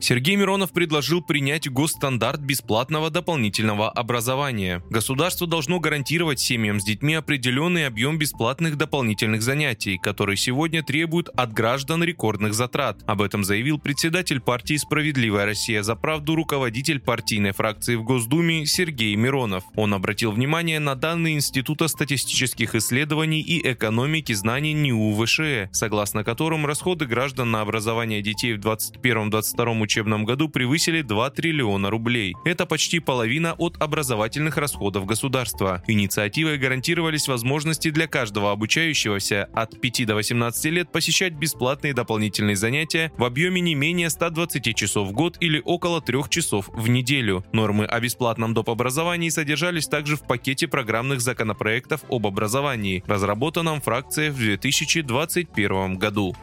Сергей Миронов предложил принять госстандарт бесплатного дополнительного образования. Государство должно гарантировать семьям с детьми определенный объем бесплатных дополнительных занятий, которые сегодня требуют от граждан рекордных затрат. Об этом заявил председатель партии «Справедливая Россия за правду» руководитель партийной фракции в Госдуме Сергей Миронов. Он обратил внимание на данные Института статистических исследований и экономики знаний НИУ ВШЭ, согласно которым расходы граждан на образование детей в 2021-2022 учебном году превысили 2 триллиона рублей. Это почти половина от образовательных расходов государства. Инициативой гарантировались возможности для каждого обучающегося от 5 до 18 лет посещать бесплатные дополнительные занятия в объеме не менее 120 часов в год или около 3 часов в неделю. Нормы о бесплатном доп. образовании содержались также в пакете программных законопроектов об образовании, разработанном фракцией в 2021 году.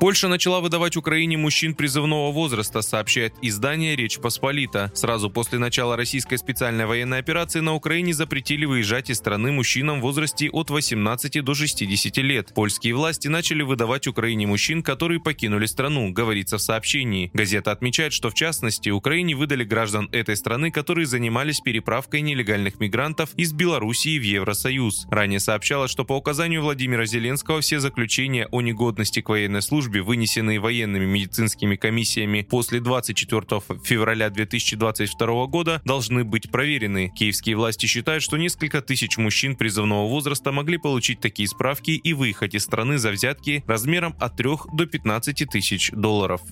Польша начала выдавать Украине мужчин призывного возраста, сообщает издание «Речь Посполита». Сразу после начала российской специальной военной операции на Украине запретили выезжать из страны мужчинам в возрасте от 18 до 60 лет. Польские власти начали выдавать Украине мужчин, которые покинули страну, говорится в сообщении. Газета отмечает, что в частности Украине выдали граждан этой страны, которые занимались переправкой нелегальных мигрантов из Белоруссии в Евросоюз. Ранее сообщалось, что по указанию Владимира Зеленского все заключения о негодности к военной службе службе, вынесенные военными медицинскими комиссиями после 24 февраля 2022 года, должны быть проверены. Киевские власти считают, что несколько тысяч мужчин призывного возраста могли получить такие справки и выехать из страны за взятки размером от 3 до 15 тысяч долларов.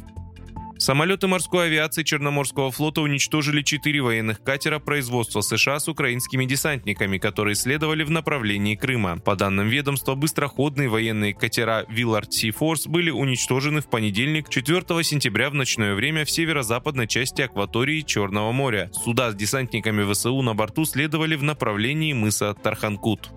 Самолеты морской авиации Черноморского флота уничтожили четыре военных катера производства США с украинскими десантниками, которые следовали в направлении Крыма. По данным ведомства, быстроходные военные катера Willard Sea Force были уничтожены в понедельник, 4 сентября в ночное время в северо-западной части акватории Черного моря. Суда с десантниками ВСУ на борту следовали в направлении мыса Тарханкут.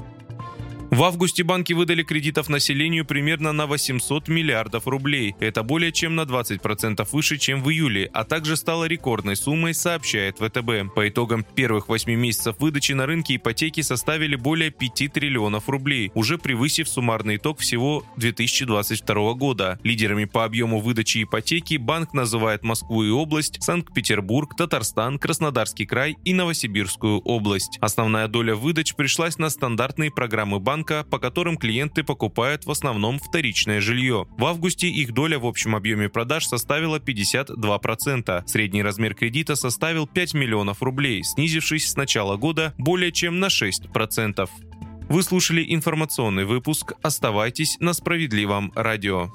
В августе банки выдали кредитов населению примерно на 800 миллиардов рублей. Это более чем на 20% выше, чем в июле, а также стало рекордной суммой, сообщает ВТБ. По итогам первых 8 месяцев выдачи на рынке ипотеки составили более 5 триллионов рублей, уже превысив суммарный итог всего 2022 года. Лидерами по объему выдачи ипотеки банк называет Москву и область, Санкт-Петербург, Татарстан, Краснодарский край и Новосибирскую область. Основная доля выдач пришлась на стандартные программы банка банка, по которым клиенты покупают в основном вторичное жилье. В августе их доля в общем объеме продаж составила 52%. Средний размер кредита составил 5 миллионов рублей, снизившись с начала года более чем на 6%. Вы слушали информационный выпуск. Оставайтесь на справедливом радио.